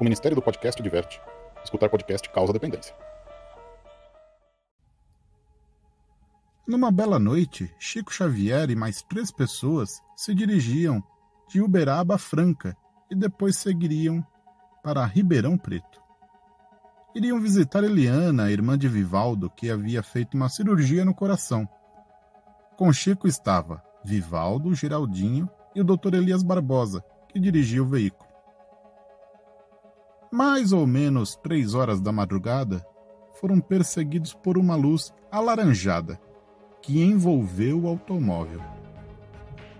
O Ministério do Podcast diverte. Escutar podcast causa dependência. Numa bela noite, Chico Xavier e mais três pessoas se dirigiam de Uberaba a Franca e depois seguiriam para Ribeirão Preto. Iriam visitar Eliana, irmã de Vivaldo, que havia feito uma cirurgia no coração. Com Chico estava Vivaldo, Geraldinho e o Dr. Elias Barbosa, que dirigia o veículo. Mais ou menos três horas da madrugada, foram perseguidos por uma luz alaranjada que envolveu o automóvel.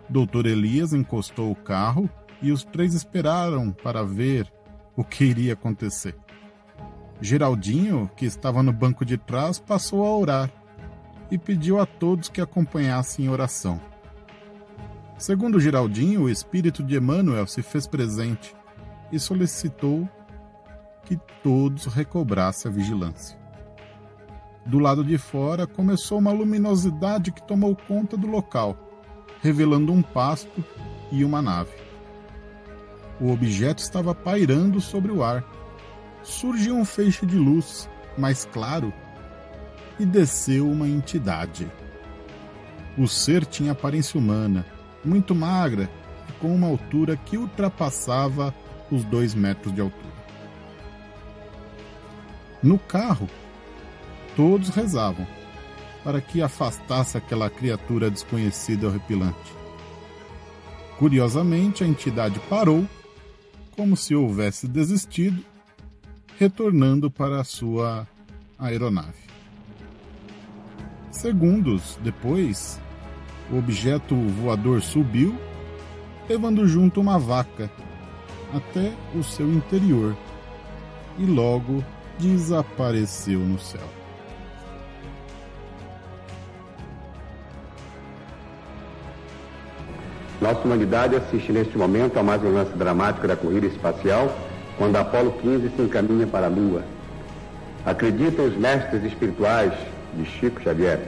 Doutor Elias encostou o carro e os três esperaram para ver o que iria acontecer. Geraldinho, que estava no banco de trás, passou a orar e pediu a todos que acompanhassem em oração. Segundo Geraldinho, o espírito de Emmanuel se fez presente e solicitou que todos recobrassem a vigilância. Do lado de fora começou uma luminosidade que tomou conta do local, revelando um pasto e uma nave. O objeto estava pairando sobre o ar. Surgiu um feixe de luz, mais claro, e desceu uma entidade. O ser tinha aparência humana, muito magra e com uma altura que ultrapassava os dois metros de altura. No carro, todos rezavam para que afastasse aquela criatura desconhecida e horripilante. Curiosamente, a entidade parou, como se houvesse desistido, retornando para a sua aeronave. Segundos depois, o objeto voador subiu, levando junto uma vaca até o seu interior e logo desapareceu no céu. Nossa humanidade assiste neste momento a mais um lance dramático da corrida espacial, quando a Apolo 15 se encaminha para a Lua. Acreditam os mestres espirituais de Chico Xavier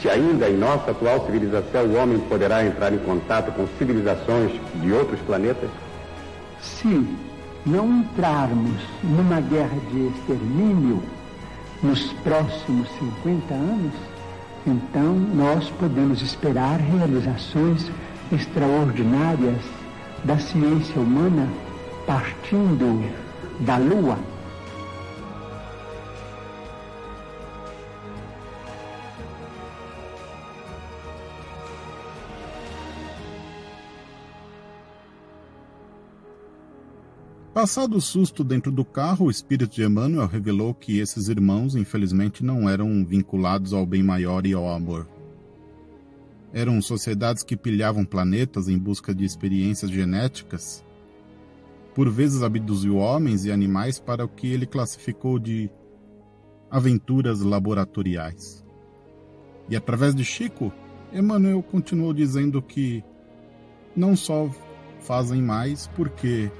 se ainda em nossa atual civilização o homem poderá entrar em contato com civilizações de outros planetas? Se não entrarmos numa guerra de extermínio nos próximos 50 anos, então nós podemos esperar realizações extraordinárias da ciência humana partindo da Lua Passado o susto dentro do carro, o espírito de Emmanuel revelou que esses irmãos, infelizmente, não eram vinculados ao bem maior e ao amor. Eram sociedades que pilhavam planetas em busca de experiências genéticas. Por vezes abduziu homens e animais para o que ele classificou de aventuras laboratoriais. E através de Chico, Emmanuel continuou dizendo que não só fazem mais porque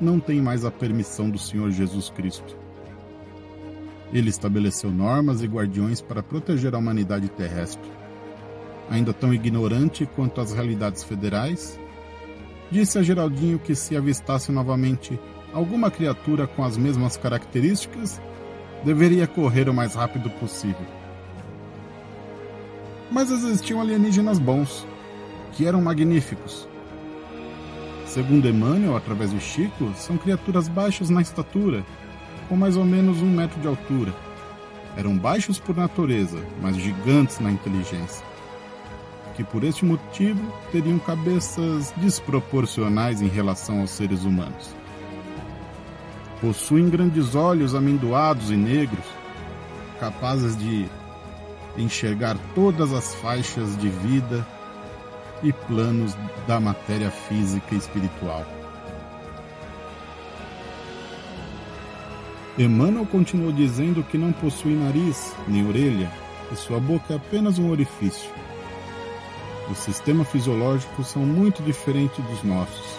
não tem mais a permissão do Senhor Jesus Cristo. Ele estabeleceu normas e guardiões para proteger a humanidade terrestre. Ainda tão ignorante quanto as realidades federais, disse a Geraldinho que se avistasse novamente alguma criatura com as mesmas características, deveria correr o mais rápido possível. Mas existiam alienígenas bons, que eram magníficos, Segundo Emmanuel, através de Chico, são criaturas baixas na estatura, com mais ou menos um metro de altura. Eram baixos por natureza, mas gigantes na inteligência. Que por este motivo teriam cabeças desproporcionais em relação aos seres humanos. Possuem grandes olhos amendoados e negros, capazes de enxergar todas as faixas de vida e planos da matéria física e espiritual. Emmanuel continuou dizendo que não possui nariz nem orelha e sua boca é apenas um orifício. Os sistemas fisiológicos são muito diferentes dos nossos.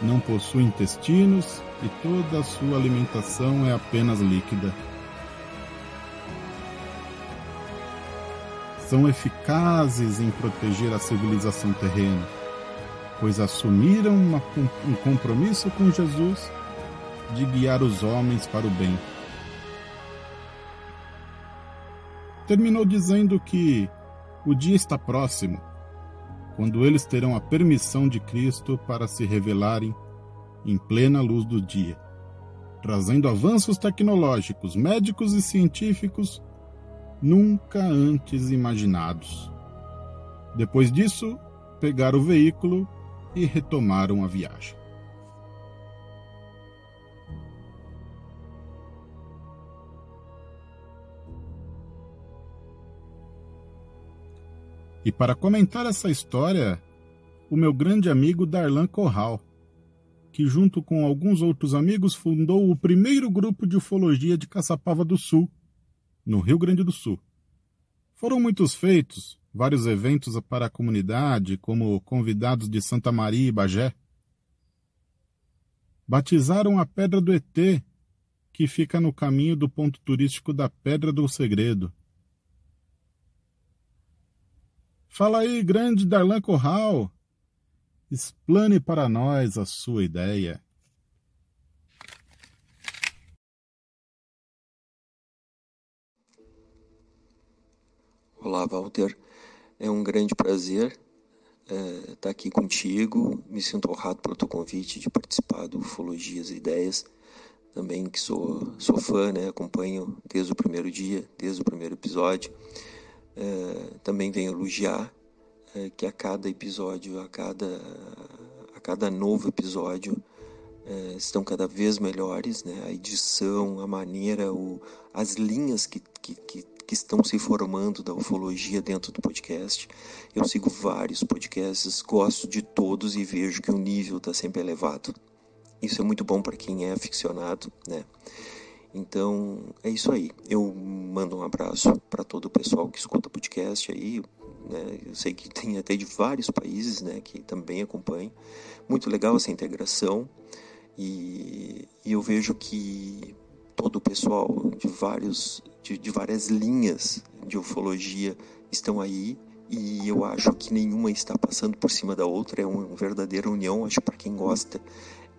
Não possui intestinos e toda a sua alimentação é apenas líquida. São eficazes em proteger a civilização terrena. pois assumiram uma, um compromisso com Jesus de guiar os homens para o bem. Terminou dizendo que o dia está próximo, quando eles terão a permissão de Cristo para se revelarem em plena luz do dia, trazendo avanços tecnológicos, médicos e científicos nunca antes imaginados. Depois disso, pegaram o veículo e retomaram a viagem. E para comentar essa história, o meu grande amigo Darlan Corral, que junto com alguns outros amigos fundou o primeiro grupo de ufologia de Caçapava do Sul, no Rio Grande do Sul. Foram muitos feitos, vários eventos para a comunidade, como convidados de Santa Maria e Bagé. Batizaram a Pedra do ET, que fica no caminho do ponto turístico da Pedra do Segredo. Fala aí, grande Darlan Corral. Explane para nós a sua ideia. Olá, Walter. É um grande prazer estar é, tá aqui contigo. Me sinto honrado pelo teu convite de participar do Ufologias e Ideias. Também que sou, sou fã, né? acompanho desde o primeiro dia, desde o primeiro episódio. É, também venho elogiar é, que a cada episódio, a cada, a cada novo episódio, é, estão cada vez melhores, né? A edição, a maneira, o, as linhas que, que, que, que estão se formando da ufologia dentro do podcast. Eu sigo vários podcasts, gosto de todos e vejo que o nível está sempre elevado. Isso é muito bom para quem é aficionado, né? Então é isso aí. Eu mando um abraço para todo o pessoal que escuta podcast aí. Né? Eu sei que tem até de vários países né, que também acompanham. Muito legal essa integração. E, e eu vejo que todo o pessoal de, vários, de, de várias linhas de ufologia estão aí e eu acho que nenhuma está passando por cima da outra, é uma verdadeira união, acho para quem gosta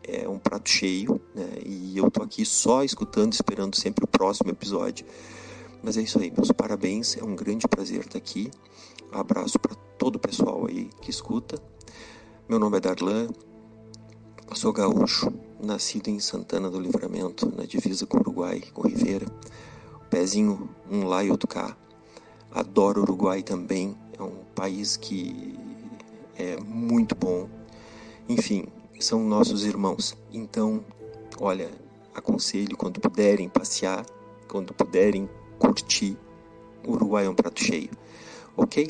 é um prato cheio, né? E eu tô aqui só escutando, esperando sempre o próximo episódio. Mas é isso aí, meus parabéns, é um grande prazer estar aqui. Um abraço para todo o pessoal aí que escuta. Meu nome é Darlan, sou gaúcho, nascido em Santana do Livramento, na divisa com o Uruguai, com Rivera. Pezinho um lá e outro cá. Adoro o Uruguai também, é um país que é muito bom. Enfim, são nossos irmãos. Então, olha, aconselho quando puderem passear, quando puderem curtir, o Uruguai é um prato cheio, ok?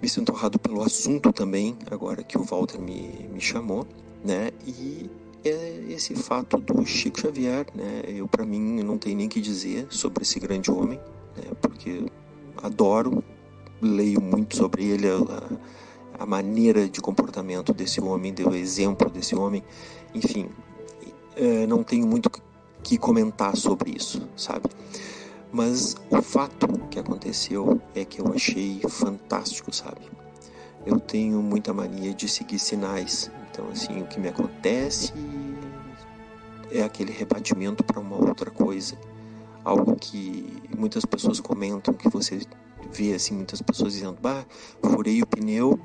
Me sinto honrado pelo assunto também, agora que o Walter me, me chamou, né? E é esse fato do Chico Xavier, né? Eu, para mim, não tenho nem que dizer sobre esse grande homem, né? Porque adoro, leio muito sobre ele, a, a maneira de comportamento desse homem, do exemplo desse homem, enfim, é, não tenho muito que comentar sobre isso, sabe? Mas o fato que aconteceu é que eu achei fantástico, sabe? Eu tenho muita mania de seguir sinais, então assim, o que me acontece é aquele rebatimento para uma outra coisa, algo que muitas pessoas comentam que você vê assim muitas pessoas dizendo, bah, furei o pneu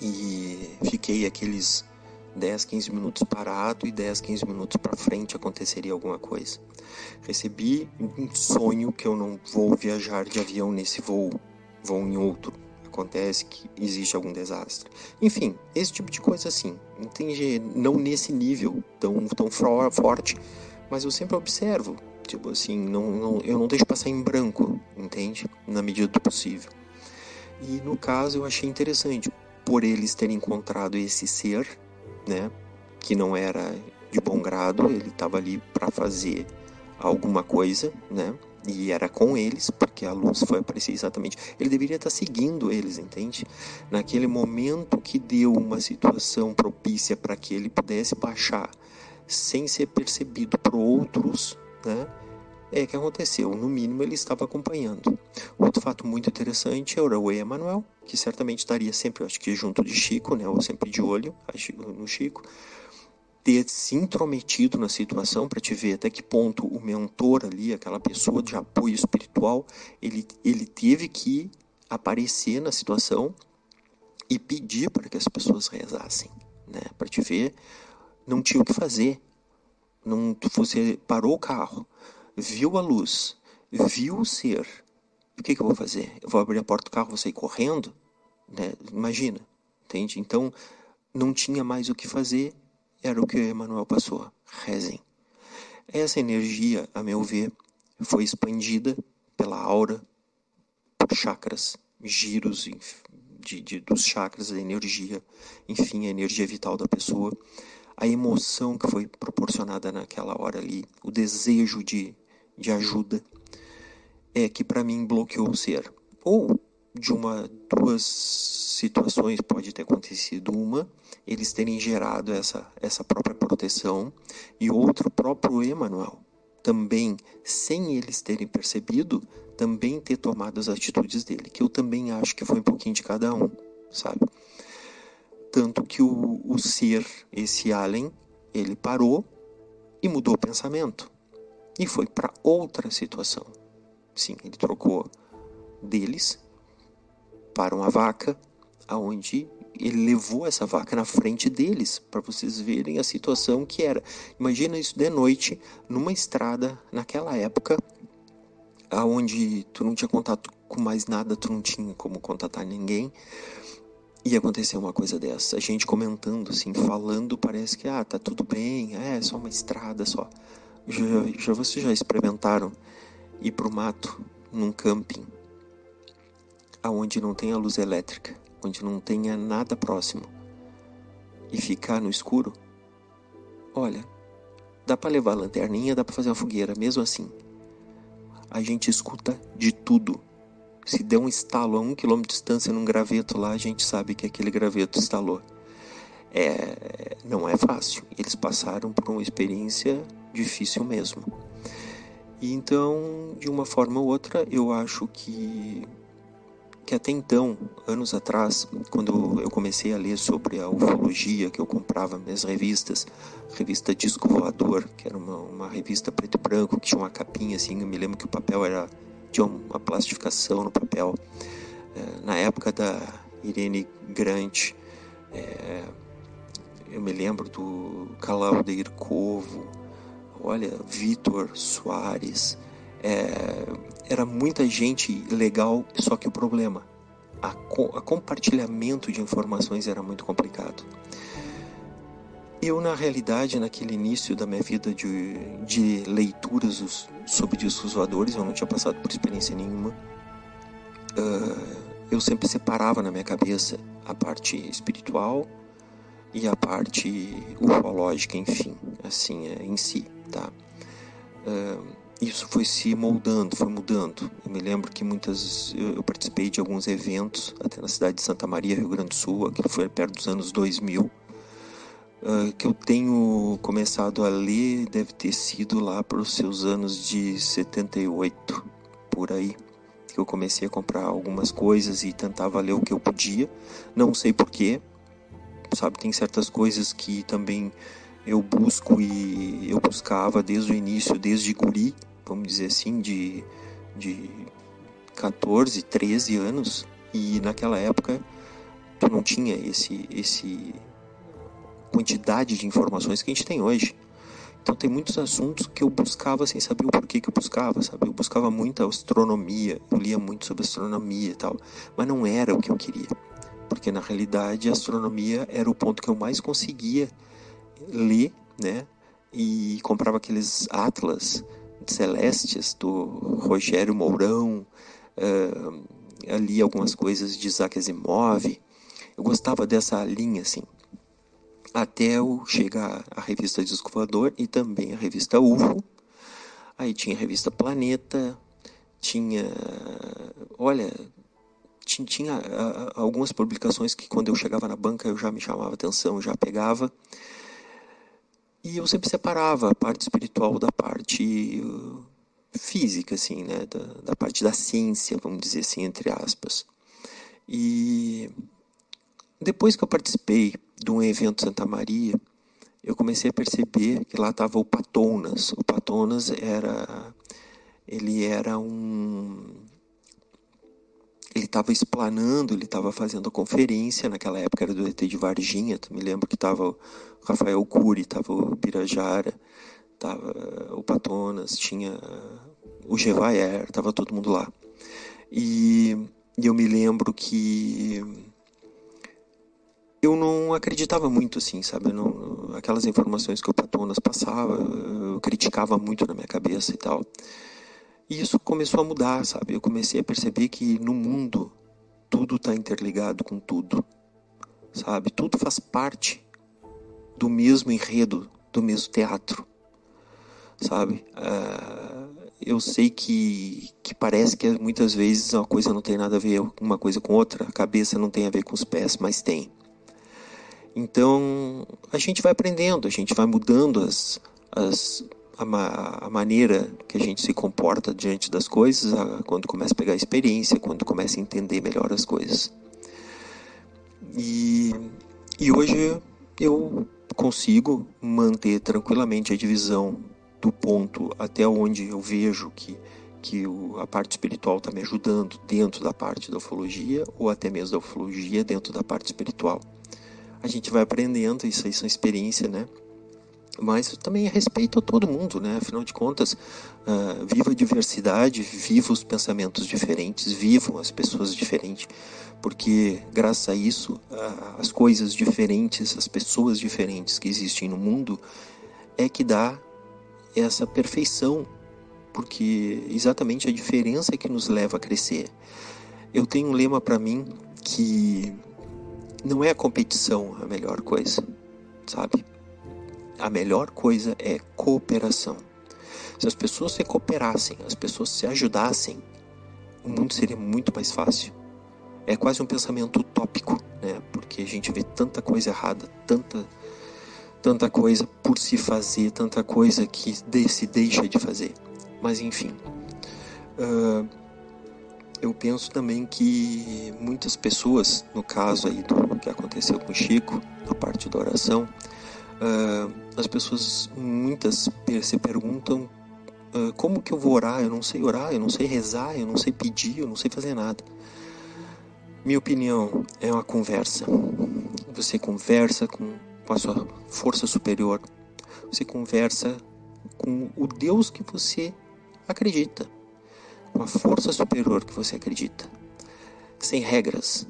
e fiquei aqueles 10, 15 minutos parado e 10, 15 minutos para frente aconteceria alguma coisa. Recebi um sonho que eu não vou viajar de avião nesse voo, vou em outro. Acontece que existe algum desastre. Enfim, esse tipo de coisa assim. Entende? Não nesse nível tão, tão forte, mas eu sempre observo. Tipo assim, não, não, eu não deixo passar em branco, entende? Na medida do possível. E no caso eu achei interessante, por eles terem encontrado esse ser, né, que não era de bom grado, ele estava ali para fazer alguma coisa, né? E era com eles, porque a luz foi aparecer exatamente. Ele deveria estar seguindo eles, entende? Naquele momento que deu uma situação propícia para que ele pudesse baixar sem ser percebido por outros, né? É que aconteceu, no mínimo ele estava acompanhando. Outro fato muito interessante era o Emanuel, que certamente estaria sempre, acho que junto de Chico, né, ou sempre de olho no Chico, ter se intrometido na situação para te ver até que ponto o mentor ali, aquela pessoa de apoio espiritual, ele, ele teve que aparecer na situação e pedir para que as pessoas rezassem, né? Para te ver, não tinha o que fazer. Não, você parou o carro, viu a luz, viu o ser. O que, que eu vou fazer? Eu vou abrir a porta do carro, vou sair correndo? Né? Imagina, entende? Então, não tinha mais o que fazer, era o que Emmanuel passou. Rezem. Essa energia, a meu ver, foi expandida pela aura, por chakras, giros de, de, dos chakras, a energia, enfim, a energia vital da pessoa, a emoção que foi proporcionada naquela hora ali, o desejo de, de ajuda, é que para mim bloqueou o ser. Ou de uma, duas situações pode ter acontecido. Uma, eles terem gerado essa, essa própria proteção, e outro, próprio Emmanuel, também, sem eles terem percebido, também ter tomado as atitudes dele, que eu também acho que foi um pouquinho de cada um, sabe? Tanto que o, o ser, esse alien, ele parou e mudou o pensamento e foi para outra situação. Sim, ele trocou deles para uma vaca, aonde ele levou essa vaca na frente deles, para vocês verem a situação que era. Imagina isso de noite, numa estrada, naquela época, aonde tu não tinha contato com mais nada, tu não tinha como contatar ninguém. E aconteceu uma coisa dessa, a gente comentando assim, falando, parece que ah, tá tudo bem, é só uma estrada só. Já, já vocês já experimentaram ir pro mato num camping aonde não tenha luz elétrica, onde não tenha nada próximo e ficar no escuro? Olha, dá para levar a lanterninha, dá para fazer uma fogueira, mesmo assim a gente escuta de tudo. Se der um estalo a um quilômetro de distância num graveto lá, a gente sabe que aquele graveto estalou. É, não é fácil. Eles passaram por uma experiência difícil mesmo. E então, de uma forma ou outra, eu acho que que até então, anos atrás, quando eu comecei a ler sobre a ufologia, que eu comprava minhas revistas, revista Disco Voador, que era uma, uma revista preto e branco, que tinha uma capinha assim, eu me lembro que o papel era tinha uma plastificação no papel. É, na época da Irene Grant, é, eu me lembro do Calaudeir Covo, olha, Vitor Soares, é, era muita gente legal, só que o problema, a, a compartilhamento de informações era muito complicado. Eu, na realidade, naquele início da minha vida de, de leituras sobre discos voadores, eu não tinha passado por experiência nenhuma. Uh, eu sempre separava na minha cabeça a parte espiritual e a parte ufológica, enfim, assim, é, em si, tá? Uh, isso foi se moldando, foi mudando. Eu me lembro que muitas eu, participei de alguns eventos até na cidade de Santa Maria, Rio Grande do Sul, que foi perto dos anos 2000. Uh, ah, que eu tenho começado a ler deve ter sido lá para os seus anos de 78, por aí. Que eu comecei a comprar algumas coisas e tentava ler o que eu podia. Não sei porquê, sabe? Tem certas coisas que também eu busco e eu buscava desde o início, desde guri, vamos dizer assim, de, de 14, 13 anos. E naquela época tu não tinha esse, esse quantidade de informações que a gente tem hoje. Então tem muitos assuntos que eu buscava sem saber o porquê que eu buscava, sabe? Eu buscava muita astronomia, eu lia muito sobre astronomia e tal, mas não era o que eu queria. Porque na realidade a astronomia era o ponto que eu mais conseguia ler, né? E comprava aqueles atlas celestes do Rogério Mourão, uh, ali algumas coisas de Isaac Asimov. Eu gostava dessa linha assim. Até eu chegar à revista Disco e também a revista UFO. Aí tinha a revista Planeta, tinha. Olha, tinha, tinha uh, algumas publicações que quando eu chegava na banca eu já me chamava atenção, já pegava. E eu sempre separava a parte espiritual da parte física, assim, né? Da, da parte da ciência, vamos dizer assim, entre aspas. E depois que eu participei de um evento Santa Maria, eu comecei a perceber que lá estava o Patonas. O Patonas era ele era um estava explanando, ele estava fazendo a conferência, naquela época era do ET de Varginha, me lembro que estava o Rafael Cury, estava o Birajara, estava o Patonas, tinha o Gevaer, estava todo mundo lá. E, e eu me lembro que eu não acreditava muito assim, sabe? Não, aquelas informações que o Patonas passava, eu criticava muito na minha cabeça e tal. E isso começou a mudar, sabe? Eu comecei a perceber que no mundo tudo está interligado com tudo, sabe? Tudo faz parte do mesmo enredo, do mesmo teatro, sabe? Uh, eu sei que, que parece que muitas vezes uma coisa não tem nada a ver uma coisa com outra, a cabeça não tem a ver com os pés, mas tem. Então a gente vai aprendendo, a gente vai mudando as, as a, ma a, maneira que a gente se comporta diante das coisas a, quando começa a pegar experiência, quando começa a entender melhor as coisas. E, e hoje eu consigo manter tranquilamente a divisão do ponto até onde eu vejo que, que o, a parte espiritual está me ajudando dentro da parte da ufologia ou até mesmo da ufologia dentro da parte espiritual. A gente vai aprendendo, isso aí são experiência, né? Mas também respeito a todo mundo, né? Afinal de contas, uh, viva a diversidade, viva os pensamentos diferentes, vivam as pessoas diferentes, porque graças a isso, uh, as coisas diferentes, as pessoas diferentes que existem no mundo, é que dá essa perfeição, porque exatamente a diferença é que nos leva a crescer. Eu tenho um lema para mim que não é a competição a melhor coisa, sabe? A melhor coisa é cooperação. Se as pessoas se cooperassem, as pessoas se ajudassem, o mundo seria muito mais fácil. É quase um pensamento utópico, né? Porque a gente vê tanta coisa errada, tanta tanta coisa por se fazer, tanta coisa que se deixa de fazer. Mas enfim, uh, eu penso também que muitas pessoas, no caso aí do que aconteceu com o Chico, na parte da oração, uh, as pessoas, muitas, se perguntam uh, como que eu vou orar? Eu não sei orar, eu não sei rezar, eu não sei pedir, eu não sei fazer nada. Minha opinião é uma conversa. Você conversa com, com a sua força superior. Você conversa com o Deus que você acredita. Com a força superior que você acredita. Sem regras,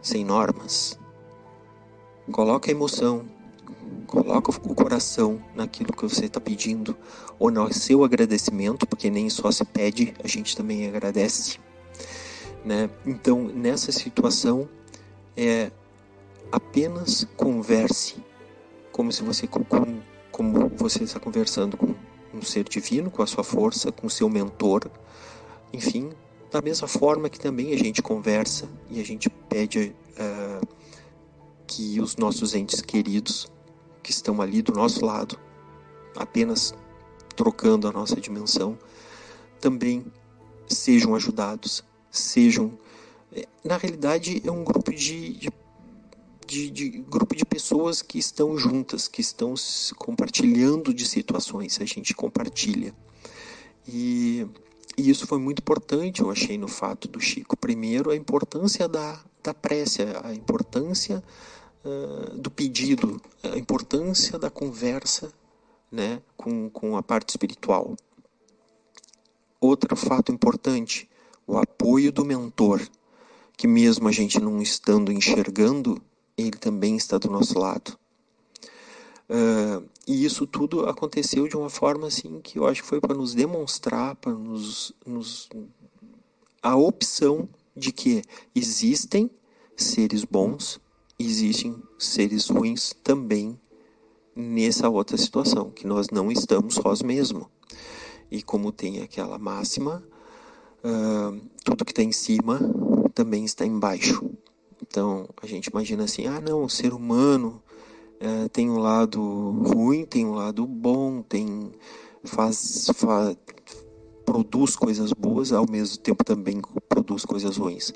sem normas. Coloca a emoção, Coloca o coração naquilo que você está pedindo, ou no seu agradecimento, porque nem só se pede, a gente também agradece. Né? Então, nessa situação, é apenas converse, como se você com, como você está conversando com um ser divino, com a sua força, com o seu mentor, enfim, da mesma forma que também a gente conversa e a gente pede uh, que os nossos entes queridos que estão ali do nosso lado, apenas trocando a nossa dimensão, também sejam ajudados, sejam. É, na realidade, é um grupo de, de, de, de grupo de pessoas que estão juntas, que estão compartilhando de situações. A gente compartilha. E, e isso foi muito importante, eu achei, no fato do Chico. Primeiro, a importância da, da prece, a importância do pedido, a importância da conversa né, com, com a parte espiritual. Outro fato importante, o apoio do mentor, que mesmo a gente não estando enxergando, ele também está do nosso lado. Uh, e isso tudo aconteceu de uma forma assim que eu acho que foi para nos demonstrar, para nos, nos a opção de que existem seres bons existem seres ruins também nessa outra situação, que nós não estamos sós mesmo. E como tem aquela máxima, uh, tudo que está em cima também está embaixo. Então a gente imagina assim: ah, não, o ser humano uh, tem um lado ruim, tem um lado bom, tem faz, faz produz coisas boas, ao mesmo tempo também produz coisas ruins.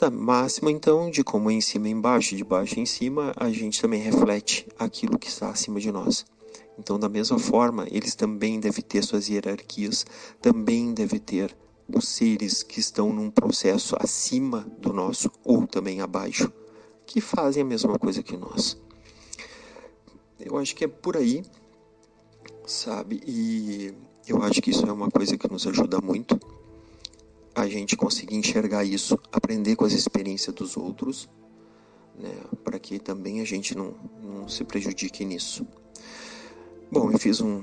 Da máxima, então, de como é em cima e embaixo, de baixo em cima, a gente também reflete aquilo que está acima de nós. Então, da mesma forma, eles também devem ter suas hierarquias, também devem ter os seres que estão num processo acima do nosso ou também abaixo, que fazem a mesma coisa que nós. Eu acho que é por aí, sabe? E eu acho que isso é uma coisa que nos ajuda muito a gente conseguir enxergar isso, aprender com as experiências dos outros, né? Para que também a gente não, não se prejudique nisso. Bom, eu fiz um,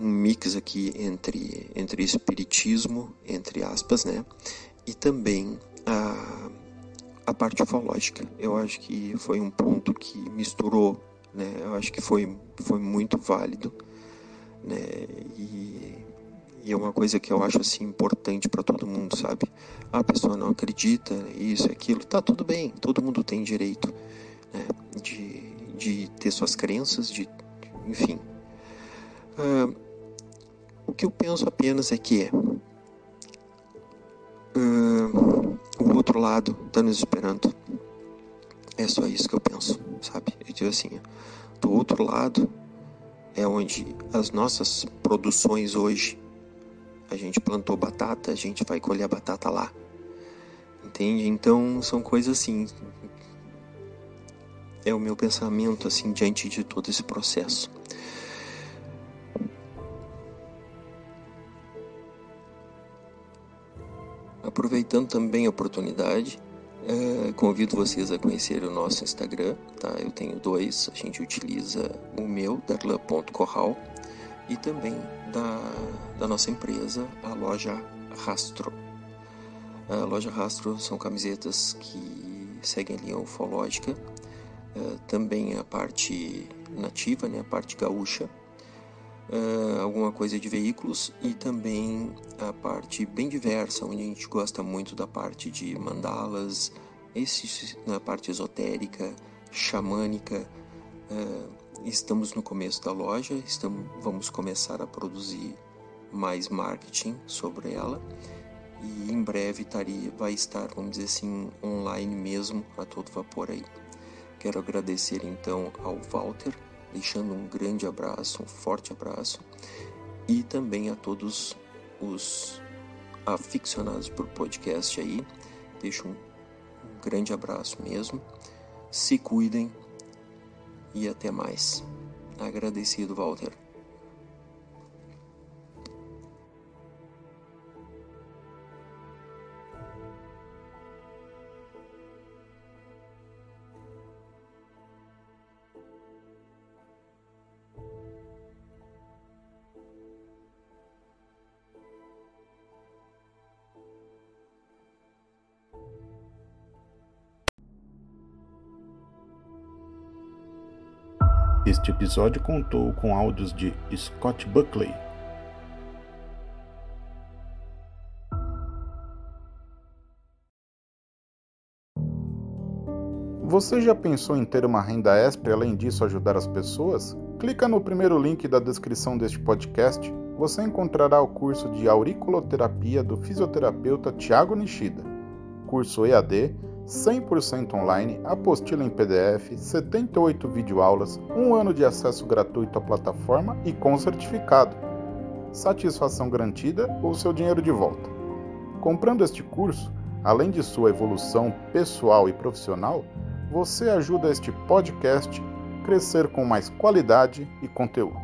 um mix aqui entre, entre espiritismo, entre aspas, né? E também a, a parte ufológica. Eu acho que foi um ponto que misturou, né? Eu acho que foi, foi muito válido, né? E, e é uma coisa que eu acho assim importante para todo mundo, sabe? A pessoa não acredita, isso, aquilo, tá tudo bem. Todo mundo tem direito né? de, de ter suas crenças, de enfim. O que eu penso apenas é que o outro lado está nos esperando. É só isso que eu penso, sabe? Eu digo assim, do outro lado é onde as nossas produções hoje, a gente plantou batata, a gente vai colher a batata lá. Entende? Então são coisas assim, é o meu pensamento assim diante de todo esse processo. Aproveitando também a oportunidade, é, convido vocês a conhecer o nosso Instagram, tá? Eu tenho dois, a gente utiliza o meu, darlan.corral, e também da, da nossa empresa, a loja Rastro. A loja Rastro são camisetas que seguem a linha ufológica uh, também a parte nativa, né, a parte gaúcha, uh, alguma coisa de veículos e também a parte bem diversa, onde a gente gosta muito da parte de mandalas, esse, na parte esotérica, xamânica. Estamos no começo da loja, estamos, vamos começar a produzir mais marketing sobre ela e em breve taria, vai estar, vamos dizer assim, online mesmo a todo vapor aí. Quero agradecer então ao Walter, deixando um grande abraço, um forte abraço, e também a todos os aficionados por podcast aí. Deixo um, um grande abraço mesmo. Se cuidem e até mais. Agradecido, Walter. Este episódio contou com áudios de Scott Buckley. Você já pensou em ter uma renda extra e além disso ajudar as pessoas? Clica no primeiro link da descrição deste podcast. Você encontrará o curso de auriculoterapia do fisioterapeuta Tiago Nishida. Curso EAD 100% online, apostila em PDF, 78 videoaulas, um ano de acesso gratuito à plataforma e com certificado. Satisfação garantida ou seu dinheiro de volta. Comprando este curso, além de sua evolução pessoal e profissional, você ajuda este podcast a crescer com mais qualidade e conteúdo.